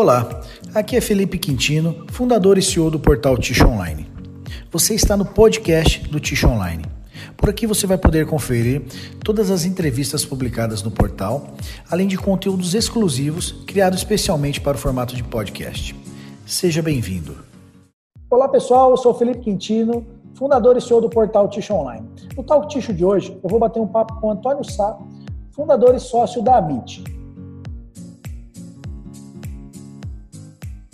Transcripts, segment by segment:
Olá, aqui é Felipe Quintino, fundador e CEO do portal Ticho Online. Você está no podcast do Ticho Online. Por aqui você vai poder conferir todas as entrevistas publicadas no portal, além de conteúdos exclusivos criados especialmente para o formato de podcast. Seja bem-vindo. Olá pessoal, eu sou Felipe Quintino, fundador e CEO do portal Ticho Online. No Talk Ticho de hoje, eu vou bater um papo com Antônio Sá, fundador e sócio da Amit.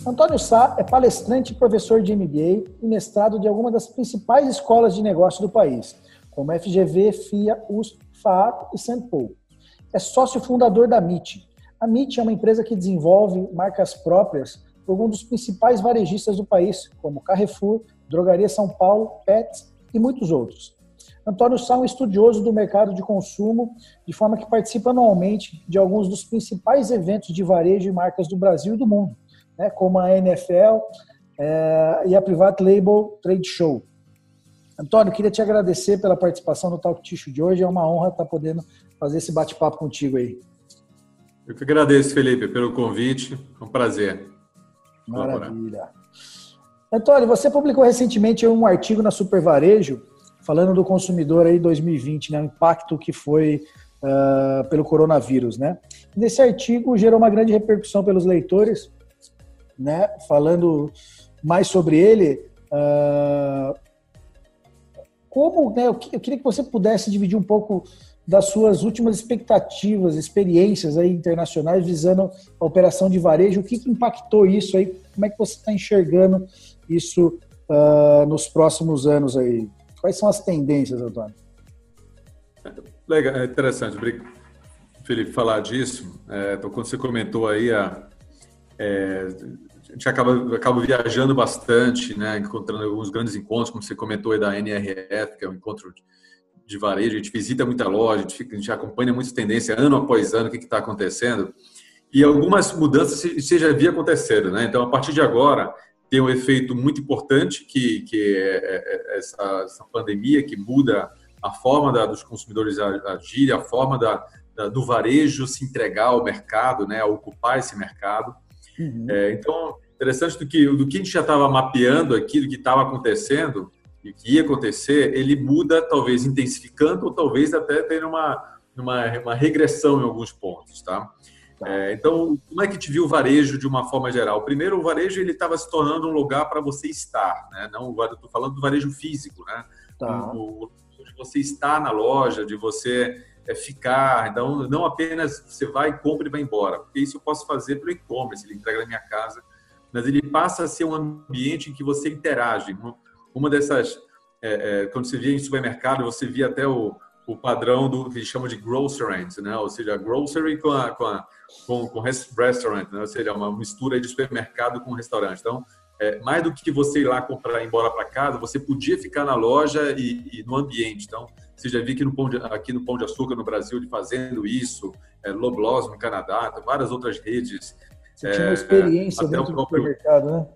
Antônio Sá é palestrante e professor de MBA e mestrado de algumas das principais escolas de negócio do país, como FGV, FIA, USP, FAAP e. Paul. É sócio fundador da MIT. A MIT é uma empresa que desenvolve marcas próprias por um dos principais varejistas do país, como Carrefour, Drogaria São Paulo, Pets e muitos outros. Antônio Sá é um estudioso do mercado de consumo, de forma que participa anualmente de alguns dos principais eventos de varejo e marcas do Brasil e do mundo né, como a NFL é, e a Private Label Trade Show. Antônio, queria te agradecer pela participação no Talk Tissue de hoje. É uma honra estar podendo fazer esse bate-papo contigo aí. Eu que agradeço, Felipe, pelo convite. É um prazer. Maravilha. Antônio, você publicou recentemente um artigo na Super Varejo falando do consumidor aí 2020, né, o impacto que foi uh, pelo coronavírus, né? Nesse artigo gerou uma grande repercussão pelos leitores, né, falando mais sobre ele, uh, como, né, eu, queria que você pudesse dividir um pouco das suas últimas expectativas, experiências aí internacionais visando a operação de varejo, o que, que impactou isso aí, como é que você está enxergando isso uh, nos próximos anos aí? Quais são as tendências, Antônio? Legal, é interessante, Felipe, falar disso. É, então, quando você comentou aí a, é, a gente acaba, acaba viajando bastante, né, encontrando alguns grandes encontros, como você comentou aí da NRF, que é um encontro de varejo, a gente visita muita loja, a gente, fica, a gente acompanha muitas tendências ano após ano, o que está acontecendo, e algumas mudanças você já via acontecendo, né? Então, a partir de agora, tem um efeito muito importante que, que é, é, é essa, essa pandemia que muda a forma da, dos consumidores agirem, a forma da, da, do varejo se entregar ao mercado, né, a ocupar esse mercado. Uhum. É, então, interessante do que, do que a gente já estava mapeando aqui, do que estava acontecendo e que ia acontecer, ele muda, talvez intensificando ou talvez até tendo uma, uma, uma regressão em alguns pontos, tá? tá? É, então, como é que te viu o varejo de uma forma geral? Primeiro, o varejo ele estava se tornando um lugar para você estar, né? Não, estou falando do varejo físico, né? Tá. O, de você estar na loja, de você é ficar. Então, não apenas você vai, compra e vai embora, porque isso eu posso fazer pelo e-commerce, ele entrega na minha casa, mas ele passa a ser um ambiente em que você interage. Uma dessas, é, é, quando você via em supermercado, você via até o, o padrão do que eles chamam de grocery, né? ou seja, grocery com, a, com, a, com, com restaurant, né? ou seja, uma mistura de supermercado com restaurante. Então, é, mais do que você ir lá comprar e ir embora para casa, você podia ficar na loja e, e, no ambiente. Então, você já viu aqui no Pão de, aqui no Pão de Açúcar no Brasil de fazendo isso, é, Loblaws no Canadá, várias outras redes. Você tinha uma é, experiência é, dentro próprio... do supermercado, né?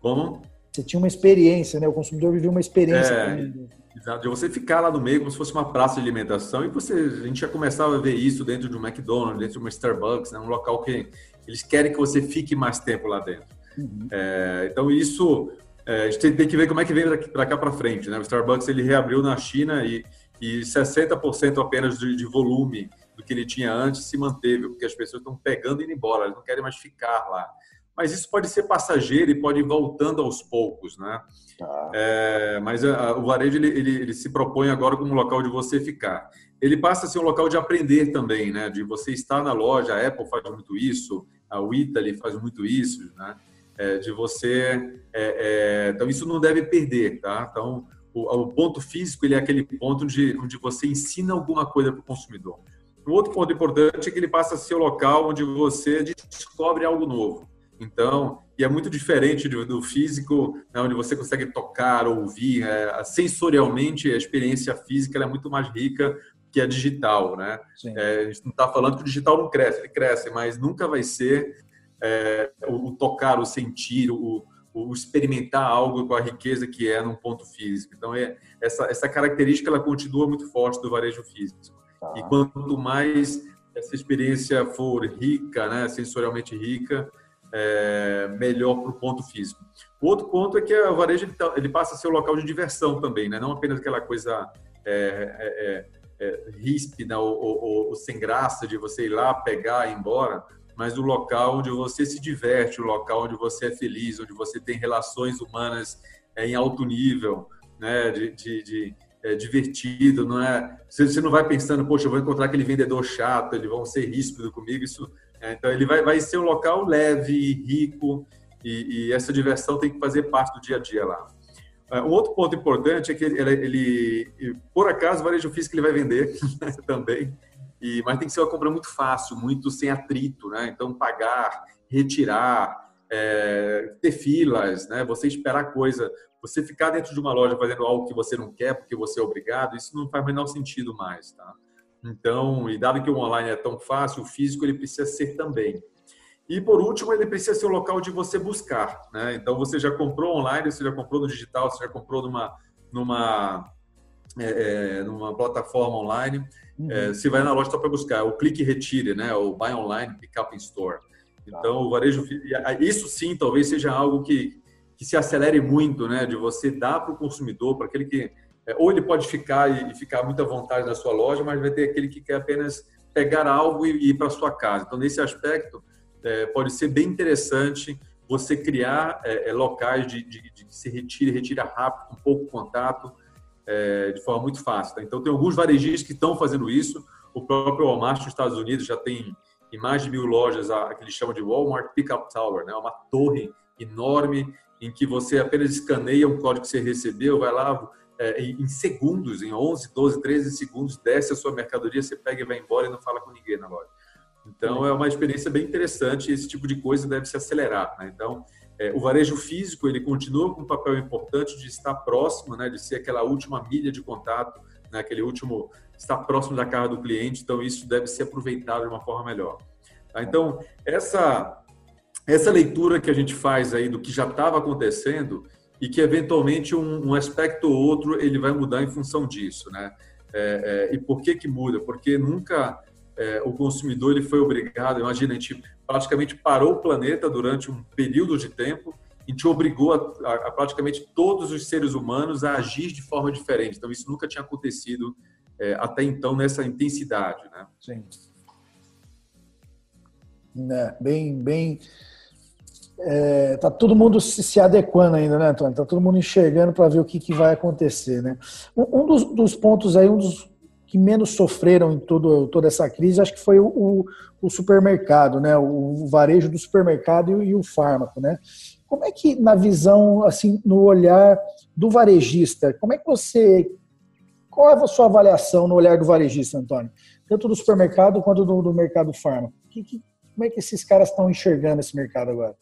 Como? Você tinha uma experiência, né? O consumidor viveu uma experiência. É, exato. De você ficar lá no meio como se fosse uma praça de alimentação e você, a gente já começava a ver isso dentro de um McDonald's, dentro de uma Starbucks, né? um local que eles querem que você fique mais tempo lá dentro. Uhum. É, então isso é, a gente tem que ver como é que vem para cá para frente. Né? O Starbucks ele reabriu na China e, e 60% apenas de, de, volume do que ele tinha antes se manteve, porque as pessoas estão pegando e indo embora, elas não querem mais ficar lá. Mas isso pode ser passageiro e pode ir voltando aos poucos, né? Tá. É, mas a, a, o varejo ele, ele, ele, se propõe agora como um local de você ficar. Ele passa a ser um local de aprender também, né? De você estar na loja, a Apple faz muito isso, a Italy faz muito isso, né? É, de você. É, é, então, isso não deve perder, tá? Então, o, o, ponto físico ele é aquele ponto onde, onde você ensina alguma coisa para o consumidor. Um outro ponto importante é que ele passa a ser o local onde você descobre algo novo. Então, e é muito diferente do, do físico, né, onde você consegue tocar, ouvir. É, sensorialmente, a experiência física é muito mais rica que a digital, né? É, a gente não está falando que o digital não cresce, ele cresce, mas nunca vai ser é, o, tocar, o sentir, o, o, experimentar algo com a riqueza que é num ponto físico. Então, é, essa, essa característica ela continua muito forte do varejo físico. Tá. E quanto mais essa experiência for rica, né, sensorialmente rica, é, melhor para o ponto físico. O outro ponto é que o varejo ele, tá, ele passa a ser um local de diversão também, né? não apenas aquela coisa é, é, é ríspida ou, ou, ou, sem graça de você ir lá, pegar e ir embora, mas o local onde você se diverte, o local onde você é feliz, onde você tem relações humanas é, em alto nível, né? de, de, de é, divertido, não é? Você não vai pensando, poxa, eu vou encontrar aquele vendedor chato, eles vão ser ríspido comigo, isso. É, então ele vai, vai ser um local leve, rico e, e, essa diversão tem que fazer parte do dia a dia lá. É, um outro ponto importante é que ele, ele, ele por acaso, o varejo físico ele vai vender também, e, mas tem que ser uma compra muito fácil, muito sem atrito, né? Então pagar, retirar, é, ter filas, né? Você esperar coisa você ficar dentro de uma loja fazendo algo que você não quer porque você é obrigado, isso não faz o menor sentido mais, tá? Então, e dado que o online é tão fácil, o físico ele precisa ser também. E por último, ele precisa ser o local de você buscar, né? Então, você já comprou online, você já comprou no digital, você já comprou numa numa é, é numa plataforma online, uhum. é, você vai na loja só para buscar, o clique e retire, né? O buy online, pick up in store. Tá. Então, o varejo, isso sim, talvez seja algo que que se acelere muito, né? De você dar para o consumidor, para aquele que é, ou ele pode ficar e, ficar muito à vontade na sua loja, mas vai ter aquele que quer apenas pegar algo e, ir para sua casa. Então, nesse aspecto, é, pode ser bem interessante você criar é, é locais de, de, de, que se retire, retira rápido, com pouco contato, é, de forma muito fácil. Tá? Então, tem alguns varejistas que estão fazendo isso. O próprio Walmart nos Estados Unidos já tem em mais de mil lojas a, que eles chamam de Walmart Pickup Tower, né? uma torre enorme em que você apenas escaneia um código que você recebeu, vai lá é, em segundos, em 11, 12, 13 segundos, desce a sua mercadoria, você pega e vai embora e não fala com ninguém na loja. Então, é uma experiência bem interessante e esse tipo de coisa deve se acelerar. Né? Então, é, o varejo físico, ele continua com um papel importante de estar próximo, né? de ser aquela última milha de contato, né? aquele último, estar próximo da casa do cliente. Então, isso deve ser aproveitado de uma forma melhor. Tá? Então, essa essa leitura que a gente faz aí do que já estava acontecendo e que eventualmente um, um, aspecto ou outro ele vai mudar em função disso, né? É, é, e por que que muda? Porque nunca é, o consumidor ele foi obrigado, imagina, a gente praticamente parou o planeta durante um período de tempo e te obrigou a, a, a, praticamente todos os seres humanos a agir de forma diferente. Então isso nunca tinha acontecido é, até então nessa intensidade, né? Sim. É, bem, bem é, tá todo mundo se, se, adequando ainda, né, Antônio? Tá todo mundo enxergando para ver o que, que vai acontecer, né? Um, um dos, dos, pontos aí, um dos que menos sofreram em todo, toda essa crise, acho que foi o, o, o supermercado, né? O, varejo do supermercado e, e, o fármaco, né? Como é que, na visão, assim, no olhar do varejista, como é que você. Qual é a sua avaliação no olhar do varejista, Antônio? Tanto do supermercado quanto do, do mercado fármaco. Que, que, como é que esses caras estão enxergando esse mercado agora?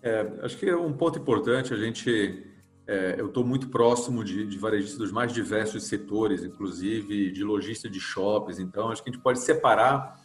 É, acho que é um ponto importante. A gente, é, eu estou muito próximo de, de varejistas dos mais diversos setores, inclusive de lojista de shoppings. Então, acho que a gente pode separar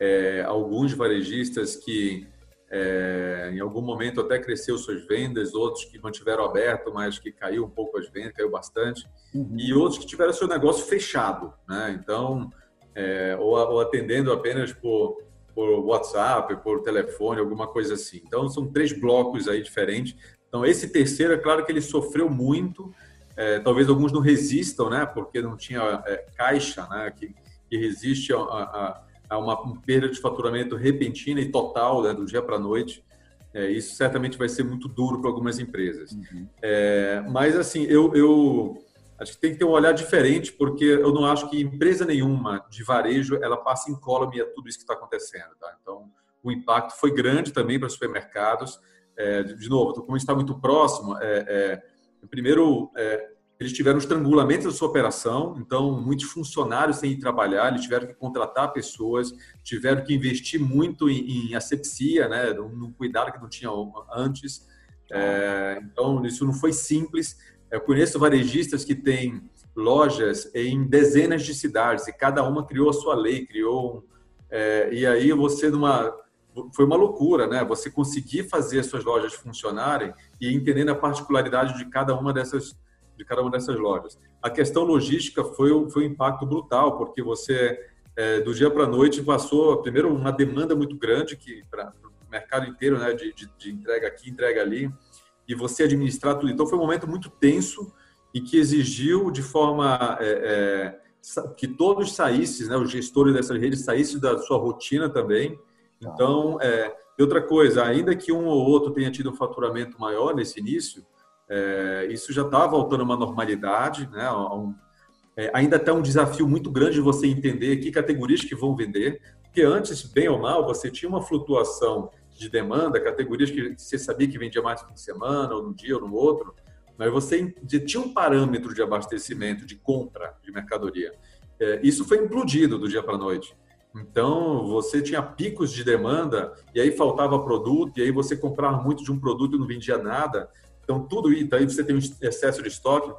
é, alguns varejistas que é, em algum momento até cresceu suas vendas, outros que mantiveram aberto, mas que caiu um pouco as vendas, caiu bastante, uhum. e outros que tiveram seu negócio fechado, né? Então, é, ou, ou atendendo apenas por por WhatsApp, por telefone, alguma coisa assim. Então, são três blocos aí diferentes. Então, esse terceiro, é claro que ele sofreu muito, é, talvez alguns não resistam, né, porque não tinha é, caixa, né, que, que resiste a, a, a uma, uma perda de faturamento repentina e total, né, do dia para a noite. É, isso certamente vai ser muito duro para algumas empresas. Uhum. É, mas, assim, eu, eu Acho que tem que ter um olhar diferente, porque eu não acho que empresa nenhuma de varejo ela passa incólume a tudo isso que está acontecendo. Tá? Então, o impacto foi grande também para os supermercados. É, de novo, como está muito próximo, é, é, primeiro é, eles tiveram estrangulamento da sua operação, então muitos funcionários sem ir trabalhar, eles tiveram que contratar pessoas, tiveram que investir muito em, em asepsia, né, num, cuidado que não tinha antes. É, então isso não foi simples. Eu conheço varejistas que têm lojas em dezenas de cidades e cada uma criou a sua lei, criou é, e aí você numa foi uma loucura, né? Você conseguir fazer as suas lojas funcionarem e entendendo a particularidade de cada uma dessas de cada uma dessas lojas. A questão logística foi foi um impacto brutal porque você é, do dia para a noite passou primeiro uma demanda muito grande que para mercado inteiro, né, de, de, de, entrega aqui, entrega ali, e você administrar tudo. Então foi um momento muito tenso e que exigiu de forma é, é, que todos saíssem, né, os gestores dessas redes saíssem da sua rotina também. Tá. Então, é, outra coisa, ainda que um ou outro tenha tido um faturamento maior nesse início, é, isso já está voltando a uma normalidade, né, um, é, ainda está um desafio muito grande de você entender que categorias que vão vender, porque antes, bem ou mal, você tinha uma flutuação de demanda, categorias que você sabia que vendia mais no fim de semana, ou no dia, ou no outro, mas você tinha um parâmetro de abastecimento, de compra de mercadoria. É, isso foi implodido do dia para a noite. Então, você tinha picos de demanda e aí faltava produto, e aí você comprava muito de um produto e não vendia nada. Então, tudo isso, aí você tem um excesso de estoque.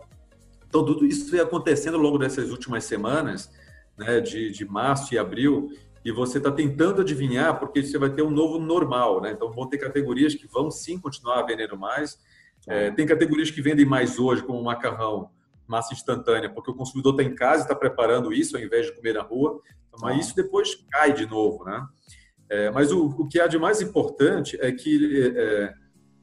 Então, tudo isso ia acontecendo ao longo dessas últimas semanas, né, de, de março e abril, e você está tentando adivinhar, porque você vai ter um novo normal, né? Então, vão ter categorias que vão sim continuar vendendo mais. É, tem categorias que vendem mais hoje, como macarrão, massa instantânea, porque o consumidor está em casa e está preparando isso ao invés de comer na rua. Mas isso depois cai de novo, né? É, mas o, o, que há de mais importante é que é,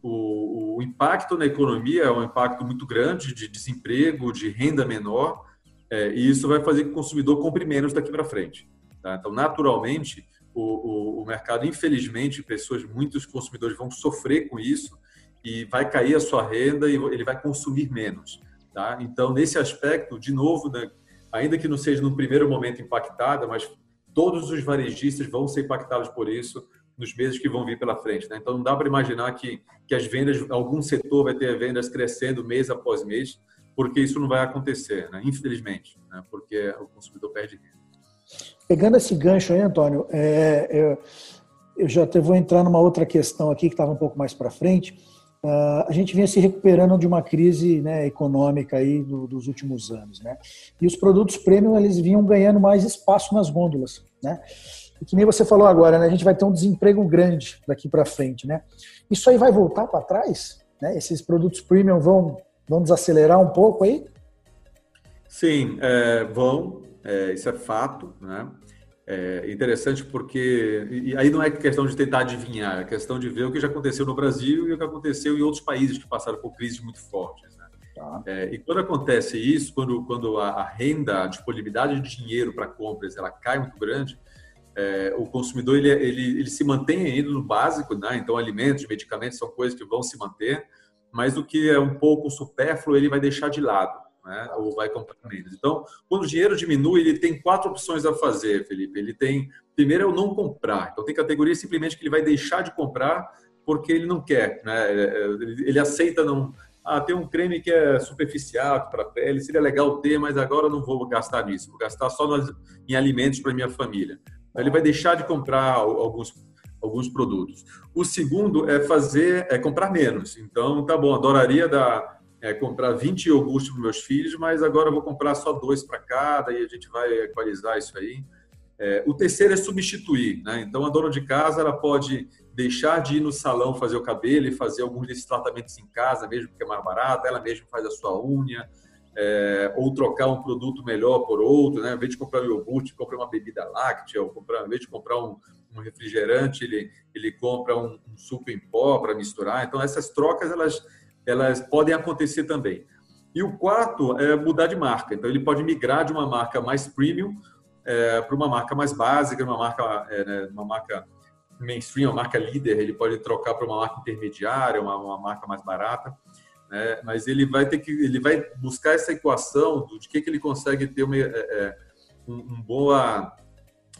o, o, impacto na economia é um impacto muito grande de desemprego, de renda menor, é, e isso vai fazer que o consumidor compre menos daqui para frente. Tá? Então, naturalmente, o, o, mercado, infelizmente, pessoas, muitos consumidores vão sofrer com isso e vai cair a sua renda e ele vai consumir menos. Tá? Então, nesse aspecto, de novo, né, ainda que não seja no primeiro momento impactada, mas todos os varejistas vão ser impactados por isso nos meses que vão vir pela frente. Né? Então, não dá para imaginar que, que as vendas, algum setor vai ter vendas crescendo mês após mês, porque isso não vai acontecer, né? infelizmente, né? porque o consumidor perde renda. Pegando esse gancho aí, Antônio, é, eu, eu já vou entrar numa outra questão aqui que estava um pouco mais para frente. Uh, a gente vinha se recuperando de uma crise né, econômica aí do, dos últimos anos, né? E os produtos premium eles vinham ganhando mais espaço nas gôndolas, né? E que nem você falou agora, né? A gente vai ter um desemprego grande daqui para frente, né? Isso aí vai voltar para trás? Né? Esses produtos premium vão, vão desacelerar um pouco aí? Sim, é, vão. É, isso é fato, né? É interessante porque e aí não é questão de tentar adivinhar, é questão de ver o que já aconteceu no Brasil e o que aconteceu em outros países que passaram por crises muito fortes. Né? Tá. É, e quando acontece isso, quando, quando a, renda, a disponibilidade de dinheiro para compras, ela cai muito grande, é, o consumidor ele, ele, ele se mantém ainda no básico, né? então alimentos, medicamentos são coisas que vão se manter, mas o que é um pouco supérfluo ele vai deixar de lado, né? ou vai comprar menos. Então, quando o dinheiro diminui, ele tem quatro opções a fazer, Felipe. Ele tem, primeiro é o não comprar. Então, tem categorias simplesmente que ele vai deixar de comprar porque ele não quer, né? ele, ele aceita não ah, tem um creme que é superficial para a pele, seria legal ter, mas agora eu não vou gastar nisso, vou gastar só nas, em alimentos para minha família ele vai deixar de comprar alguns, alguns produtos. O segundo é fazer, é comprar menos. Então, tá bom, adoraria dar, é, comprar 20 iogurtes para meus filhos, mas agora eu vou comprar só dois para cada e a gente vai equalizar isso aí. É, o terceiro é substituir, né? Então, a dona de casa ela pode deixar de ir no salão fazer o cabelo e fazer alguns desses tratamentos em casa, mesmo que é mais barato. Ela mesma faz a sua unha, é, ou trocar um produto melhor por outro, né? Em de comprar um iogurte, compra uma bebida láctea, ou comprar, em vez de comprar um, um refrigerante, ele, ele compra um, um suco em pó para misturar. Então, essas trocas, elas, elas podem acontecer também. E o quarto é mudar de marca. Então, ele pode migrar de uma marca mais premium é, para uma marca mais básica, uma marca, é, né, uma marca mainstream, uma marca líder. Ele pode trocar para uma marca intermediária, uma, uma marca mais barata né? mas ele vai ter que ele vai buscar essa equação de que, que ele consegue ter uma, é, é, um, um, boa,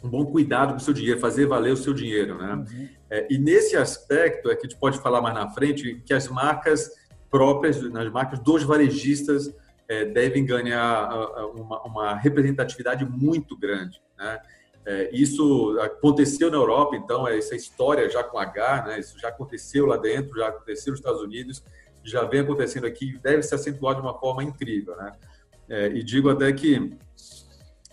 um bom cuidado com o seu dinheiro, fazer valer o seu dinheiro. Né? Uhum. É, e nesse aspecto é que a gente pode falar mais na frente que as marcas próprias, nas marcas dos varejistas, é, devem ganhar uma, uma, representatividade muito grande. Né? É, isso aconteceu na Europa, então, essa história já com H, né? isso já aconteceu lá dentro, já aconteceu nos Estados Unidos, já vem acontecendo aqui deve se acentuar de uma forma incrível, né? É, e digo até que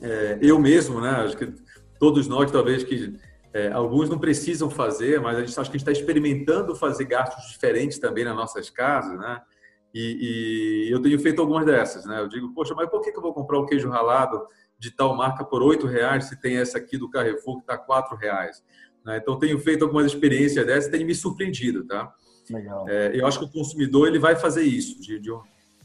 é, eu mesmo, né? Acho que todos nós, talvez que é, alguns não precisam fazer, mas a gente acho que a gente está experimentando fazer gastos diferentes também nas nossas casas, né? E, e, eu tenho feito algumas dessas, né? Eu digo, poxa, mas por que, que eu vou comprar o queijo ralado de tal marca por oito reais se tem essa aqui do Carrefour que está quatro reais? Né? Então, tenho feito algumas experiências dessas e tenho me surpreendido, tá? Legal. É, eu acho que o consumidor ele vai fazer isso, de, de um,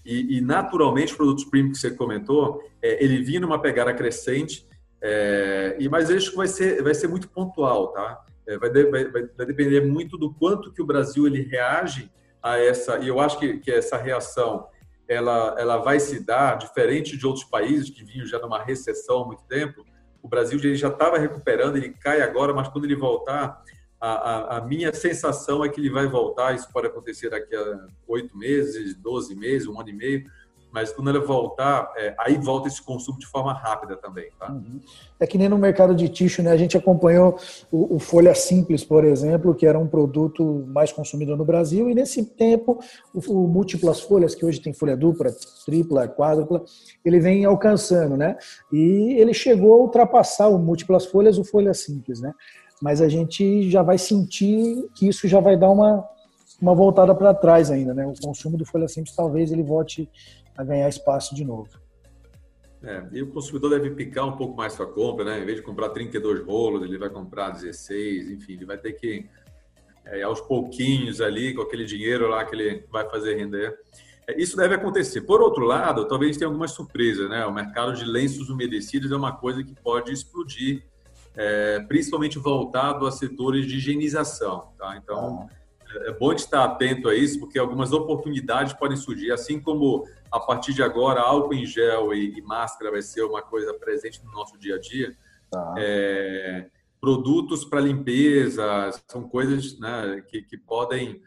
e, e, naturalmente, os produtos premium que você comentou, é, ele vinha numa pegada crescente, é, e mas que vai ser, vai ser muito pontual, tá? É, vai, de, vai, vai, depender muito do quanto que o Brasil ele reage a essa, e eu acho que, que essa reação ela, ela vai se dar diferente de outros países que vinham já numa recessão há muito tempo. O Brasil ele já estava recuperando, ele cai agora, mas quando ele voltar, a, a, a, minha sensação é que ele vai voltar. Isso pode acontecer daqui a oito meses, doze meses, um ano e meio mas quando ele voltar, é, aí volta esse consumo de forma rápida também. Tá? Uhum. É que nem no mercado de tixo, né? A gente acompanhou o, o, Folha Simples, por exemplo, que era um produto mais consumido no Brasil, e nesse tempo o, o múltiplas folhas, que hoje tem folha dupla, tripla, quádrupla, ele vem alcançando, né? E ele chegou a ultrapassar o múltiplas folhas, o Folha Simples, né? Mas a gente já vai sentir que isso já vai dar uma, uma voltada para trás ainda, né? O consumo do Folha Simples talvez ele volte a ganhar espaço de novo. É, e o consumidor deve picar um pouco mais sua compra, né? Em vez de comprar 32 rolos, ele vai comprar 16, enfim, ele vai ter que é, aos pouquinhos ali, com aquele dinheiro lá que ele vai fazer render. É, isso deve acontecer. Por outro lado, talvez tenha algumas surpresas, né? O mercado de lenços umedecidos é uma coisa que pode explodir, é, principalmente voltado a setores de higienização, tá? Então, ah. É bom estar atento a isso, porque algumas oportunidades podem surgir, assim como a partir de agora, álcool em gel e, e máscara vai ser uma coisa presente no nosso dia a dia. Tá. É, produtos para limpeza são coisas né, que, que podem,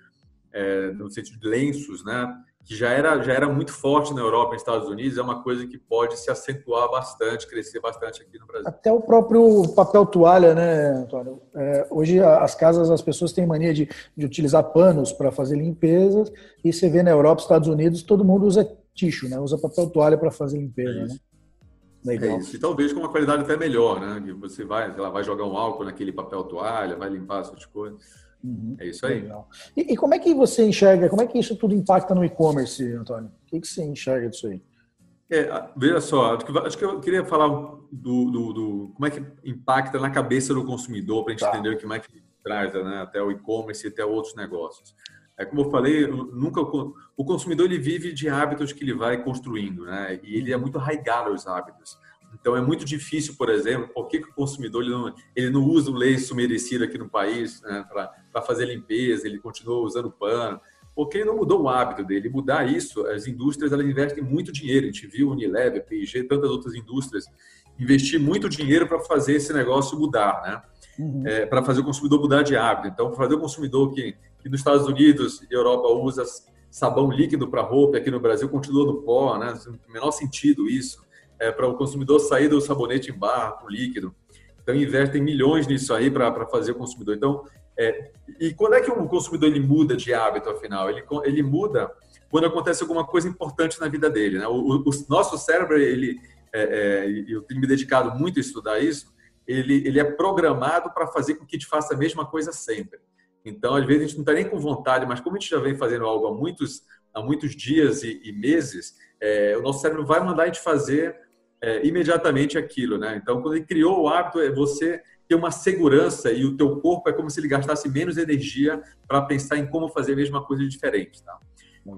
é, no sentido de lenços, né, que já era, já era muito forte na Europa e nos Estados Unidos, é uma coisa que pode se acentuar bastante, crescer bastante aqui no Brasil. Até o próprio papel toalha, né, Antônio? É, hoje as casas, as pessoas têm mania de, de utilizar panos para fazer limpezas, e você vê na Europa, Estados Unidos, todo mundo usa tixo, né? Usa papel toalha para fazer limpeza, é né? Legal. É isso. E talvez com uma qualidade até melhor, né? Que você vai, lá, vai jogar um álcool naquele papel toalha, vai limpar essas coisas. Uhum. É isso aí. E, e, como é que você enxerga, como é que isso tudo impacta no e-commerce, Antônio? O que, que você enxerga disso aí? É, veja só, acho que, acho que eu queria falar do, do, do, como é que impacta na cabeça do consumidor para a gente tá. entender como é que traz né, até o e-commerce e até outros negócios. É como eu falei, nunca o consumidor ele vive de hábitos que ele vai construindo, né? E ele é muito arraigado aos hábitos. Então é muito difícil, por exemplo, por que, que o consumidor ele não, ele não usa o lenço merecido aqui no país né, para fazer limpeza, ele continua usando pano, porque ele não mudou o hábito dele. Mudar isso, as indústrias elas investem muito dinheiro. A gente viu Unilever, P&G, tantas outras indústrias investir muito dinheiro para fazer esse negócio mudar, né? Uhum. É, para fazer o consumidor mudar de hábito. Então, fazer o consumidor que que nos Estados Unidos e Europa usa sabão líquido para roupa, aqui no Brasil continua no pó, né? Não tem o menor sentido isso. É, para o consumidor sair do sabonete em barra para o líquido. Então, investem milhões nisso aí para fazer o consumidor. Então, é, e quando é que o consumidor ele muda de hábito, afinal? Ele, ele muda quando acontece alguma coisa importante na vida dele. Né? O, o, o nosso cérebro, ele, é, é, eu tenho me dedicado muito a estudar isso, ele, ele é programado para fazer com que gente faça a mesma coisa sempre. Então, às vezes, a gente não está nem com vontade, mas como a gente já vem fazendo algo há muitos, há muitos dias e, e meses, é, o nosso cérebro vai mandar a gente fazer é, imediatamente aquilo, né? Então, quando ele criou o hábito, é você ter uma segurança e o teu corpo é como se ele gastasse menos energia para pensar em como fazer a mesma coisa diferente, tá?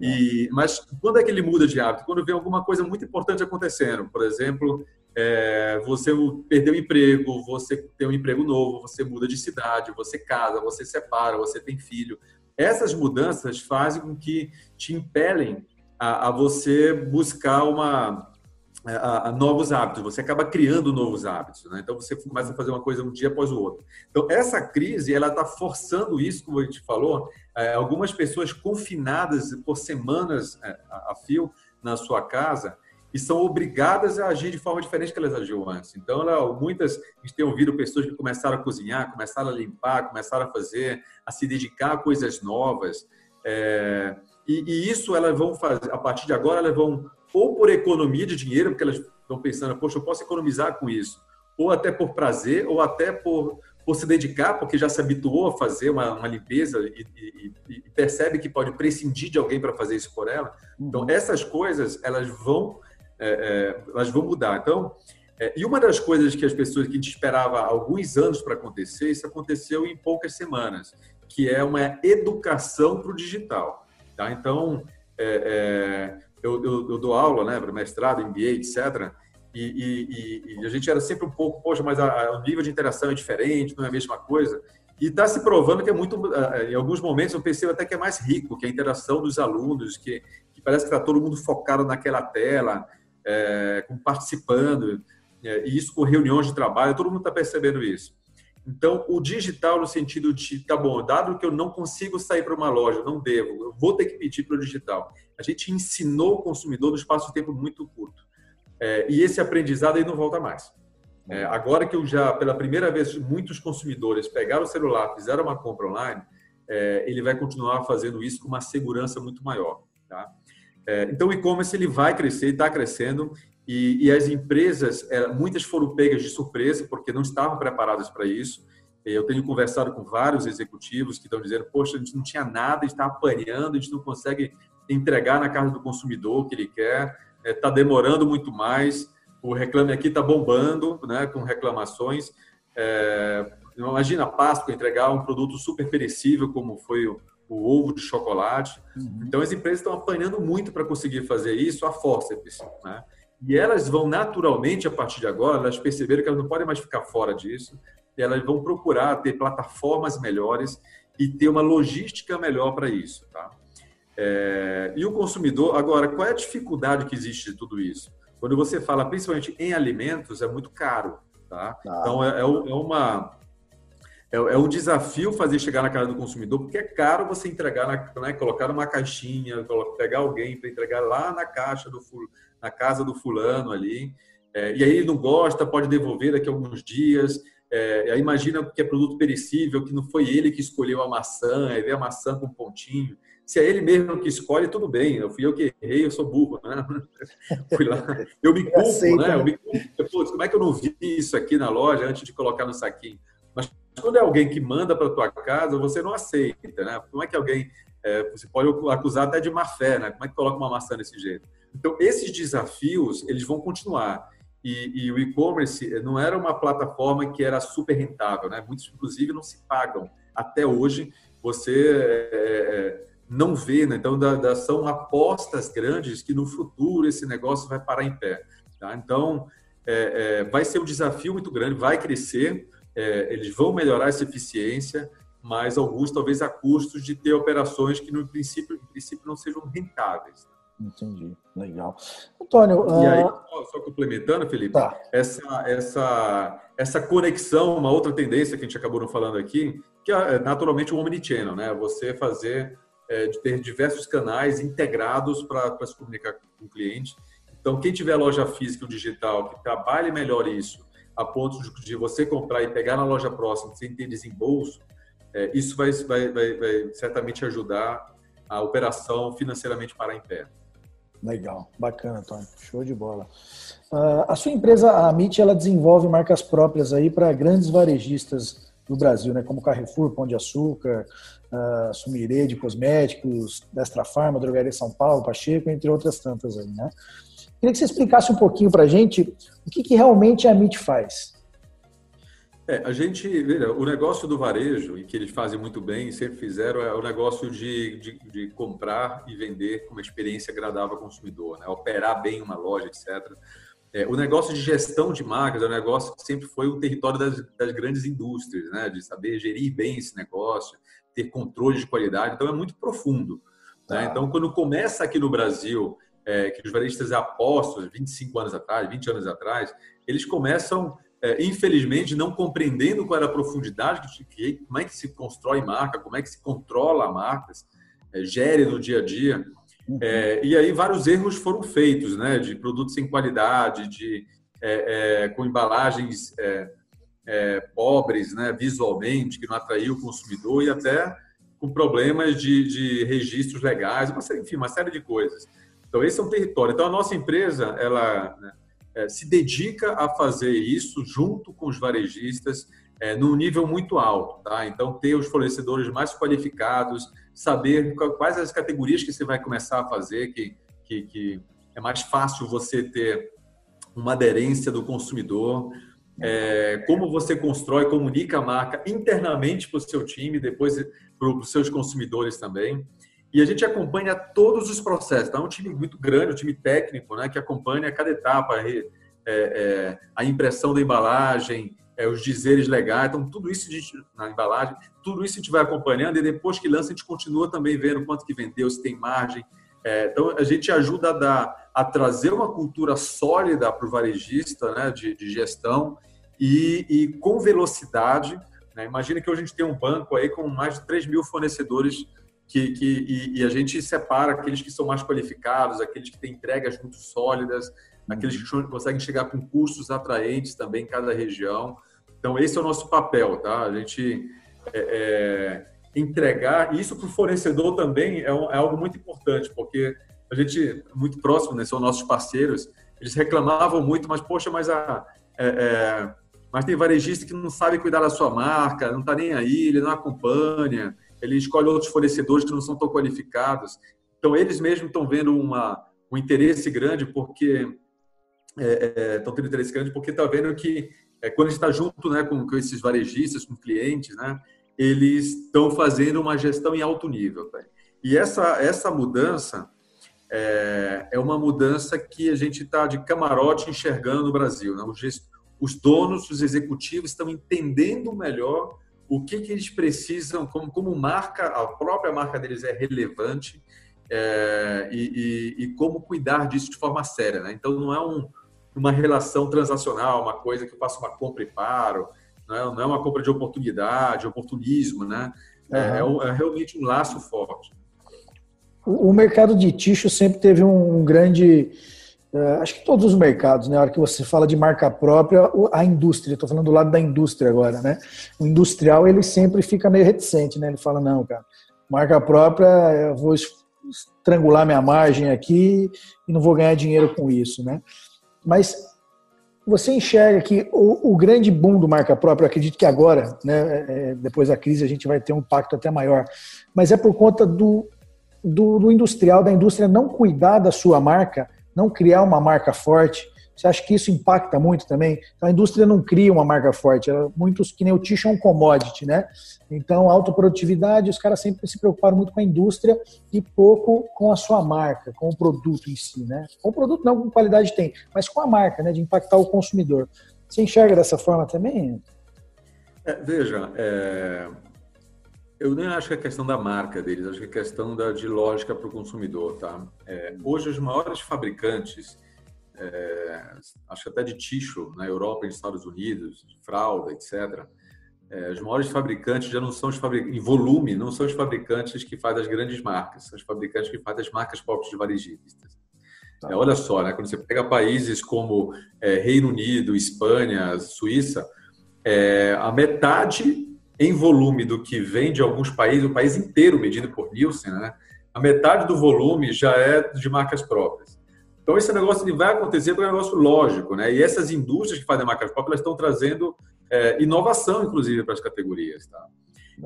E, mas quando é que ele muda de hábito? Quando vem alguma coisa muito importante acontecendo. Por exemplo, é, você perdeu o emprego, você tem um emprego novo, você muda de cidade, você casa, você separa, você tem filho. Essas mudanças fazem com que te impelem a, a você buscar uma, a, a, novos hábitos, você acaba criando novos hábitos, né? Então você começa a fazer uma coisa um dia após o outro. Então essa crise ela está forçando isso, como a gente falou, é, algumas pessoas confinadas por semanas é, a, a fio na sua casa e são obrigadas a agir de forma diferente que elas agiam antes. Então, ela, muitas, a gente tem ouvido pessoas que começaram a cozinhar, começaram a limpar, começaram a fazer, a se dedicar a coisas novas. É, e, e, isso elas vão fazer, a partir de agora, elas vão, ou por economia de dinheiro, porque elas estão pensando, poxa, eu posso economizar com isso, ou até por prazer, ou até por, por se dedicar, porque já se habituou a fazer uma, uma limpeza e, e, e, percebe que pode prescindir de alguém para fazer isso por ela. Então, uhum. essas coisas, elas vão é, é, elas vão mudar. Então, É, e uma das coisas que as pessoas que a gente esperava alguns anos para acontecer, isso aconteceu em poucas semanas, que é uma educação para o digital. Tá? Então, é, é, eu, eu, eu, dou aula né, para mestrado, MBA, etc. E, e, e, a gente era sempre um pouco, poxa, mas a, a, o nível de interação é diferente, não é a mesma coisa. E está se provando que é muito, em alguns momentos eu percebo até que é mais rico, que a interação dos alunos, que, que parece que está todo mundo focado naquela tela, é, participando, é, e isso com reuniões de trabalho, todo mundo está percebendo isso. Então, o digital no sentido de, tá bom, dado que eu não consigo sair para uma loja, não devo, eu vou ter que pedir para o digital. A gente ensinou o consumidor no espaço de tempo muito curto. É, e esse aprendizado aí não volta mais. É, agora que eu já, pela primeira vez, muitos consumidores pegaram o celular, fizeram uma compra online, é, ele vai continuar fazendo isso com uma segurança muito maior. Tá? É, então, o e-commerce ele vai crescer, está crescendo, e, e as empresas, é, muitas foram pegas de surpresa, porque não estavam preparadas para isso. Eu tenho conversado com vários executivos que estão dizendo: Poxa, a gente não tinha nada, a gente está apanhando, a gente não consegue entregar na casa do consumidor o que ele quer, está é, demorando muito mais, o Reclame Aqui está bombando né, com reclamações. É, imagina a Páscoa entregar um produto super perecível, como foi o, o ovo de chocolate. Uhum. Então, as empresas estão apanhando muito para conseguir fazer isso a forceps. Né? E elas vão naturalmente, a partir de agora, elas perceberam que elas não podem mais ficar fora disso, elas vão procurar ter plataformas melhores e ter uma logística melhor para isso. Tá? É, e o consumidor, agora, qual é a dificuldade que existe de tudo isso? Quando você fala principalmente em alimentos, é muito caro. Tá? Ah. Então, é, é, é uma. É, é, um desafio fazer chegar na casa do consumidor, porque é caro você entregar, na, né, colocar numa caixinha, pegar alguém para entregar lá na caixa do, na casa do fulano ali, é, e aí ele não gosta, pode devolver daqui a alguns dias. É, aí imagina que é produto perecível, que não foi ele que escolheu a maçã, aí vê a maçã com um pontinho. Se é ele mesmo que escolhe, tudo bem. Eu fui eu que errei, eu sou burro, né? Fui lá. Eu me culpo, aceito, né? Eu me culpo. como é que eu não vi isso aqui na loja antes de colocar no saquinho? Mas quando é alguém que manda para tua casa, você não aceita, né? Como é que alguém é, você pode acusar até de má fé, né? Como é que coloca uma maçã desse jeito? Então, esses desafios, eles vão continuar. E, e o e-commerce não era uma plataforma que era super rentável, né? Muitos, inclusive, não se pagam. Até hoje, você é, não vê, né? Então, da, da, são apostas grandes que no futuro esse negócio vai parar em pé. Tá? Então, é, é vai ser um desafio muito grande, vai crescer, eles vão melhorar essa eficiência, mas alguns talvez a custos de ter operações que no princípio, no princípio não sejam rentáveis. Entendi, legal. Antônio. E aí, ah, só complementando, Felipe, tá. essa, essa, essa conexão, uma outra tendência que a gente acabou não falando aqui, que é naturalmente o Omnichannel, né? Você fazer, é, ter diversos canais integrados para se comunicar com o cliente. Então, quem tiver loja física ou digital que trabalhe melhor isso, a ponto de você comprar e pegar na loja próxima sem ter desembolso, é, isso vai, vai, vai, vai certamente ajudar a operação financeiramente parar em pé. Legal, bacana, Antônio. Show de bola. Uh, a sua empresa, a MIT, ela desenvolve marcas próprias aí para grandes varejistas do Brasil, né? Como Carrefour, Pão de Açúcar, uh, de Cosméticos, Destra Farma, Drogaria São Paulo, Pacheco, entre outras tantas aí, né? Queria que você explicasse um pouquinho para a gente o que, que realmente a MIT faz. É, a gente, veja, o negócio do varejo, e que eles fazem muito bem, sempre fizeram, é o negócio de, de, de comprar e vender com uma experiência agradável ao consumidor, né? operar bem uma loja, etc. É, o negócio de gestão de marcas é um negócio que sempre foi o território das, das grandes indústrias, né? de saber gerir bem esse negócio, ter controle de qualidade, então é muito profundo. Né? Ah. Então, quando começa aqui no Brasil, é, que os varejistas apostam, 25 anos atrás, 20 anos atrás, eles começam é, infelizmente, não compreendendo qual era a profundidade, que, como é que se constrói marca, como é que se controla marcas, é, gere no dia a dia. Uhum. É, e aí vários erros foram feitos, né, de produtos sem qualidade, de é, é, com embalagens é, pobres, né, visualmente, que não atraiu o consumidor e até com problemas de, de registros legais, uma, enfim, uma série de coisas. Então esse é um território. Então a nossa empresa, ela né, se dedica a fazer isso junto com os varejistas é, num nível muito alto. Tá? Então, ter os fornecedores mais qualificados, saber quais as categorias que você vai começar a fazer, que, que, que é mais fácil você ter uma aderência do consumidor, é, como você constrói, comunica a marca internamente para o seu time, depois para os seus consumidores também. E a gente acompanha todos os processos. Então, é um time muito grande, um time técnico, né, que acompanha cada etapa, é, é, a impressão da embalagem, é, os dizeres legais, então tudo isso na embalagem, tudo isso a gente vai acompanhando e depois que lança a gente continua também vendo quanto que vendeu, se tem margem. É, então a gente ajuda a, dar, a trazer uma cultura sólida para o varejista, né, de, de gestão e, e, com velocidade. Né? Imagina que hoje a gente tem um banco aí com mais de 3 mil fornecedores que, que e, e, a gente separa aqueles que são mais qualificados, aqueles que têm entregas muito sólidas, aqueles que conseguem chegar com custos atraentes também em cada região. Então, esse é o nosso papel, tá? A gente é, é, entregar, e isso para o fornecedor também é, um, é, algo muito importante, porque a gente, muito próximo, né, são nossos parceiros, eles reclamavam muito, mas, poxa, mas a. É, é, mas tem varejista que não sabe cuidar da sua marca, não está nem aí, ele não acompanha, ele escolhe outros fornecedores que não são tão qualificados. Então, eles mesmos estão vendo uma, um interesse grande, porque estão é, é, tendo interesse grande porque está vendo que é, quando a gente está junto né, com, com, esses varejistas, com clientes, né, eles estão fazendo uma gestão em alto nível. Tá? E essa, essa mudança é, é, uma mudança que a gente está de camarote enxergando no Brasil. Né? Os, os donos, os executivos estão entendendo melhor o que, que eles precisam, como, como marca, a própria marca deles é relevante é, e, e, e, como cuidar disso de forma séria. Né? Então, não é um, uma relação transacional, uma coisa que eu faço uma compra e paro, não é, não é uma compra de oportunidade, oportunismo, né? É, uhum. é, é realmente um laço forte. O, o mercado de ticho sempre teve um, grande acho que todos os mercados, né? A hora que você fala de marca própria, a indústria, estou falando do lado da indústria agora, né? O industrial, ele sempre fica meio reticente, né? Ele fala, não, cara, marca própria, eu vou estrangular minha margem aqui e não vou ganhar dinheiro com isso, né? Mas você enxerga que o, o, grande boom do marca própria, acredito que agora, né, é, depois da crise, a gente vai ter um impacto até maior, mas é por conta do, do, do industrial, da indústria não cuidar da sua marca, não criar uma marca forte, você acha que isso impacta muito também? Então, a indústria não cria uma marca forte. Muitos, que nem o Ticho é um commodity, né? Então, autoprodutividade, os caras sempre se preocuparam muito com a indústria e pouco com a sua marca, com o produto em si, né? Com o produto não, com qualidade tem, mas com a marca, né? De impactar o consumidor. Você enxerga dessa forma também? É, veja, é... eu nem acho que é questão da marca deles, acho que é questão da, de lógica para o consumidor, tá? É, hoje, os maiores fabricantes é, acho que até de ticho na Europa e nos Estados Unidos, de fralda, etc. É, os maiores fabricantes já não são os fabricantes, em volume, não são os fabricantes que fazem as grandes marcas, são os fabricantes que fazem as marcas próprias de varejistas. Tá. É, olha só, né, quando você pega países como é, Reino Unido, Espanha, Suíça, é, a metade em volume do que vem de alguns países, o país inteiro medido por Nielsen, né, a metade do volume já é de marcas próprias. Então, esse negócio ele vai acontecer porque é um negócio lógico, né? E essas indústrias que fazem marcas próprias estão trazendo é, inovação, inclusive, para as categorias, tá?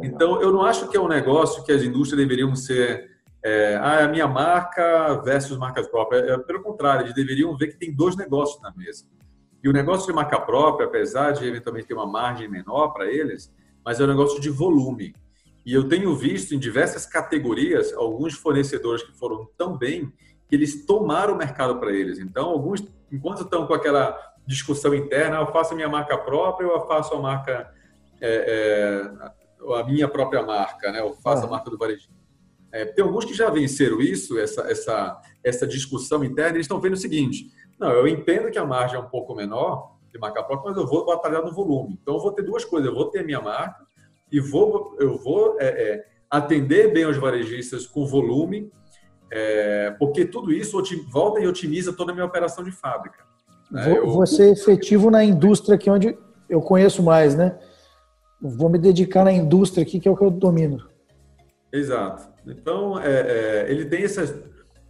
Então, eu não acho que é um negócio que as indústrias deveriam ser é, ah, é a minha marca versus marcas próprias. É, pelo contrário, eles deveriam ver que tem dois negócios na mesa. E o negócio de marca própria, apesar de eventualmente ter uma margem menor para eles, mas é um negócio de volume. E eu tenho visto em diversas categorias alguns fornecedores que foram tão bem que eles tomaram o mercado para eles. Então, alguns, enquanto estão com aquela discussão interna, eu faço a minha marca própria ou eu faço a marca, é, é, a minha própria marca, né? Eu faço ah. a marca do varejista. É, tem alguns que já venceram isso, essa, essa, essa discussão interna, eles estão vendo o seguinte: não, eu entendo que a margem é um pouco menor de marca própria, mas eu vou batalhar no volume. Então, eu vou ter duas coisas: eu vou ter a minha marca e vou, eu vou é, é atender bem os varejistas com volume é, porque tudo isso volta e otimiza toda a minha operação de fábrica. Né? Vou, eu, vou ser efetivo na indústria que é onde eu conheço mais, né? Vou me dedicar na indústria aqui, que é o que eu domino. Exato. Então, é, é, ele tem essas.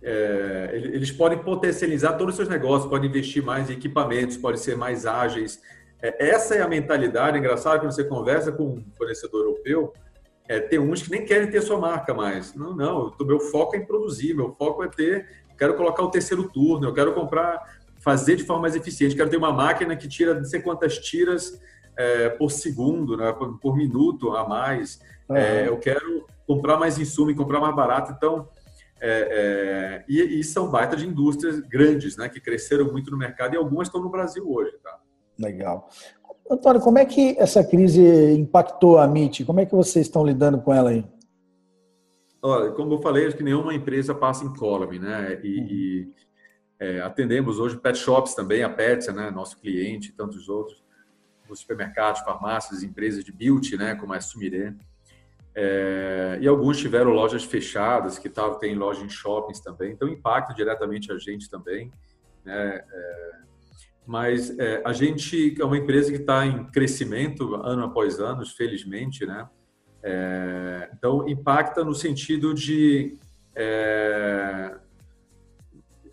É, eles podem potencializar todos os seus negócios, podem investir mais em equipamentos, podem ser mais ágeis. É, essa é a mentalidade. Engraçado quando você conversa com um fornecedor europeu, é, tem uns que nem querem ter sua marca mais. Não, não, o meu foco é em produzir, meu foco é ter, quero colocar o terceiro turno, eu quero comprar fazer de forma mais eficiente. Quero ter uma máquina que tira não sei quantas tiras é, por segundo, né, por, por, minuto a mais. Uhum. É, eu quero comprar mais insumo e comprar mais barato. Então, é, é, e, e, são baita de indústrias grandes, né, que cresceram muito no mercado e algumas estão no Brasil hoje. Tá? Legal. Antônio, como é que essa crise impactou a MIT? Como é que vocês estão lidando com ela aí? Olha, como eu falei, acho que nenhuma empresa passa incólume, né? E, uhum. e é, atendemos hoje pet shops também, a Petsa, né? Nosso cliente, e tantos outros, os supermercados, farmácias, empresas de beauty, né? Como a Sumiré. É, e alguns tiveram lojas fechadas, que tavam, tem loja em shoppings também, então impacta diretamente a gente também. Né? É, mas é, a gente é uma empresa que está em crescimento ano após ano, felizmente, né? É, então impacta no sentido de é,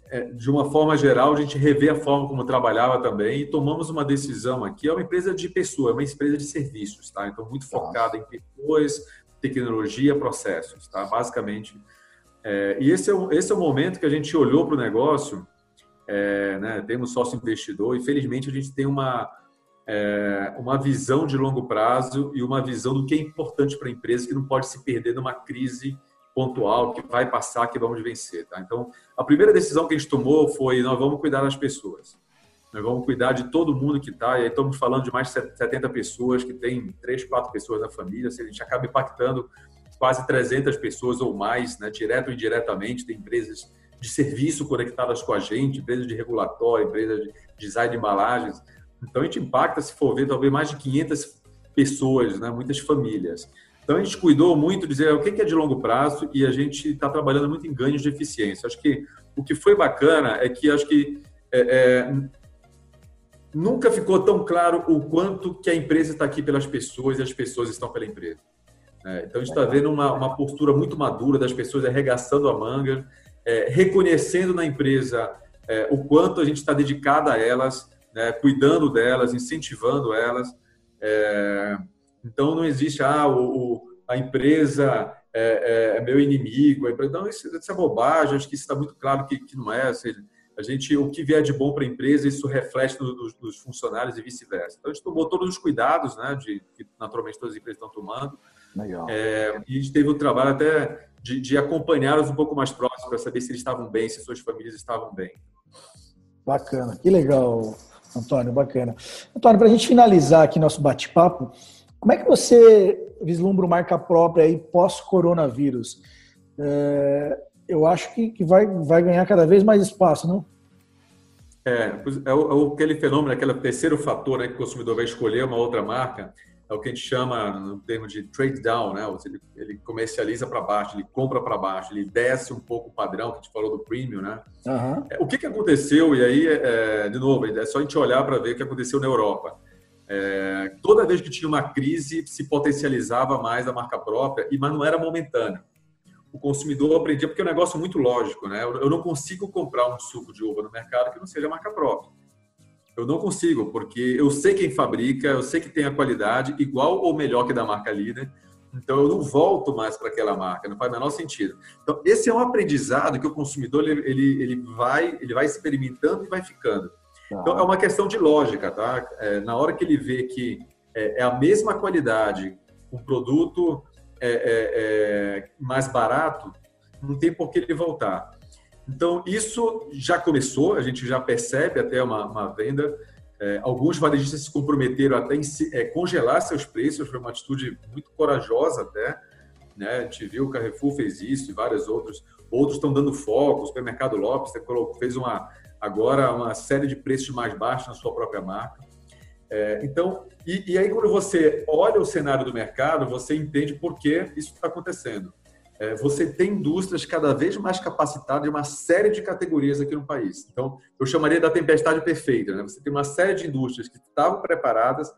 é, de uma forma geral, a gente rever a forma como trabalhava também e tomamos uma decisão aqui. É uma empresa de pessoa, é uma empresa de serviços, tá? Então, muito focada em pessoas, tecnologia, processos, tá? Basicamente. É, e esse é, o, esse é o momento que a gente olhou para o negócio é, né, temos sócio investidor e felizmente a gente tem uma, é, uma visão de longo prazo e uma visão do que é importante para a empresa que não pode se perder numa crise pontual que vai passar, que vamos vencer. Tá? Então, a primeira decisão que a gente tomou foi nós vamos cuidar das pessoas. Nós vamos cuidar de todo mundo que está, e aí estamos falando de mais de 70 pessoas, que tem 3, 4 pessoas na família, se a gente acaba impactando quase 300 pessoas ou mais, né, direto ou indiretamente, tem empresas de serviço conectadas com a gente, empresas de regulatório, empresas de design de embalagens. Então, a gente impacta, se for ver, talvez mais de 500 pessoas, né? muitas famílias. Então, a gente cuidou muito de dizer o que é de longo prazo e a gente está trabalhando muito em ganhos de eficiência. Acho que o que foi bacana é que acho que é, é, nunca ficou tão claro o quanto que a empresa está aqui pelas pessoas e as pessoas estão pela empresa. É, então, a gente está vendo uma, uma postura muito madura das pessoas arregaçando a manga, é, reconhecendo na empresa é, o quanto a gente está dedicado a elas, né, cuidando delas, incentivando elas. É, então não existe ah, o, o a empresa é, é, é, meu inimigo, a empresa, não isso, isso, é bobagem. Acho que isso está muito claro que, que não é. Seja, a gente o que vier de bom para a empresa isso reflete nos, nos funcionários e vice-versa. Então a gente tomou todos os cuidados, né, de que naturalmente todas as empresas estão tomando. Legal. É, e a gente teve o trabalho até de, de acompanhá-los um pouco mais próximo para saber se eles estavam bem, se suas famílias estavam bem. Bacana, que legal, Antônio, bacana. Antônio, para a gente finalizar aqui nosso bate-papo, como é que você vislumbra o marca própria aí pós-coronavírus? É, eu acho que, que vai, vai ganhar cada vez mais espaço, não? É, é, o, é aquele fenômeno, aquele terceiro fator né, que o consumidor vai escolher uma outra marca, é o que a gente chama no termo de trade down, né? Ele, ele comercializa para baixo, ele compra para baixo, ele desce um pouco o padrão que a gente falou do premium, né? Uhum. É, o que, que aconteceu? E aí, é, de novo, é só a gente olhar para ver o que aconteceu na Europa. É, toda vez que tinha uma crise, se potencializava mais a marca própria, e mas não era momentâneo. O consumidor aprendia porque é um negócio muito lógico, né? Eu não consigo comprar um suco de uva no mercado que não seja marca própria. Eu não consigo, porque eu sei quem fabrica, eu sei que tem a qualidade igual ou melhor que da marca líder. Então eu não volto mais para aquela marca, não faz o menor sentido. Então esse é um aprendizado que o consumidor ele, ele, ele vai ele vai experimentando e vai ficando. Tá. Então é uma questão de lógica, tá? É, na hora que ele vê que é, é a mesma qualidade, um produto é, é, é mais barato, não tem por que ele voltar. Então, isso já começou, a gente já percebe até uma, uma venda. É, alguns varejistas se comprometeram até em é, congelar seus preços, foi uma atitude muito corajosa até. Né? A gente viu o Carrefour fez isso e vários outros. Outros estão dando foco, o Supermercado Lopes fez uma, agora uma série de preços mais baixos na sua própria marca. É, então, e, e, aí quando você olha o cenário do mercado, você entende por que isso está acontecendo é, você tem indústrias cada vez mais capacitadas em uma série de categorias aqui no país. Então, eu chamaria da tempestade perfeita. Né? Você tem uma série de indústrias que estavam preparadas,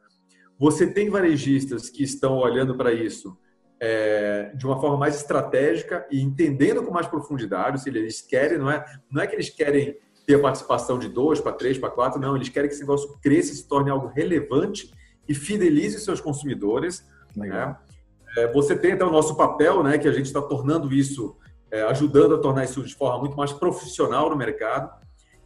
você tem varejistas que estão olhando para isso é, de uma forma mais estratégica e entendendo com mais profundidade, se eles querem, não é, não é que eles querem ter a participação de dois para três, para quatro, não, eles querem que esse negócio cresça e se torne algo relevante e fidelize seus consumidores. Né? É, você tem então o nosso papel, né, que a gente está tornando isso, é, ajudando a tornar isso de forma muito mais profissional no mercado.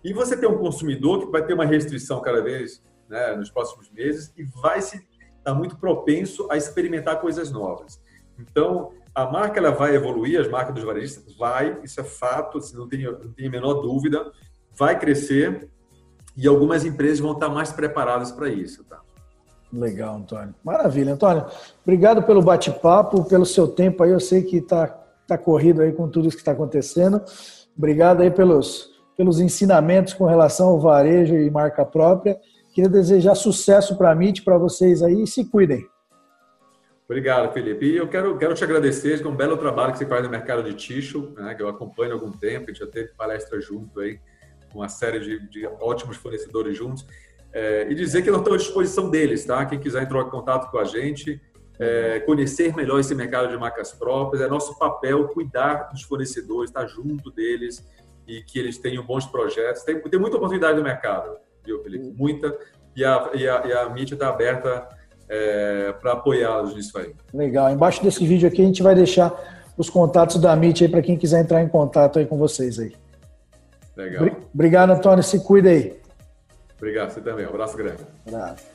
E você tem um consumidor que vai ter uma restrição cada vez né, nos próximos meses e vai se estar tá muito propenso a experimentar coisas novas. Então, a marca ela vai evoluir, as marcas dos varejistas vai, isso é fato, assim, não tem, não tem a menor dúvida, vai crescer e algumas empresas vão estar mais preparadas para isso, tá? Legal, Antônio. Maravilha, Antônio. Obrigado pelo bate-papo, pelo seu tempo aí. Eu sei que está tá corrido aí com tudo isso que está acontecendo. Obrigado aí pelos, pelos ensinamentos com relação ao varejo e marca própria. Queria desejar sucesso para a MIT, para vocês aí e se cuidem. Obrigado, Felipe. E eu quero, quero te agradecer, que é um belo trabalho que você faz no mercado de tixo, né, que eu acompanho há algum tempo, a gente já teve palestra junto aí, com uma série de, de ótimos fornecedores juntos. É, e dizer que nós estamos à disposição deles, tá? Quem quiser entrar em contato com a gente, é, conhecer melhor esse mercado de marcas próprias, é nosso papel cuidar dos fornecedores, estar junto deles e que eles tenham bons projetos. Tem, tem muita oportunidade no mercado, viu, Felipe? Muita. E a, e a, e a mídia está aberta é, para apoiá-los nisso aí. Legal. Embaixo desse vídeo aqui a gente vai deixar os contatos da MIT aí para quem quiser entrar em contato aí com vocês aí. Legal. Obrigado, Antônio. Se cuida aí. Obrigado, você também. Um abraço grande. Um abraço.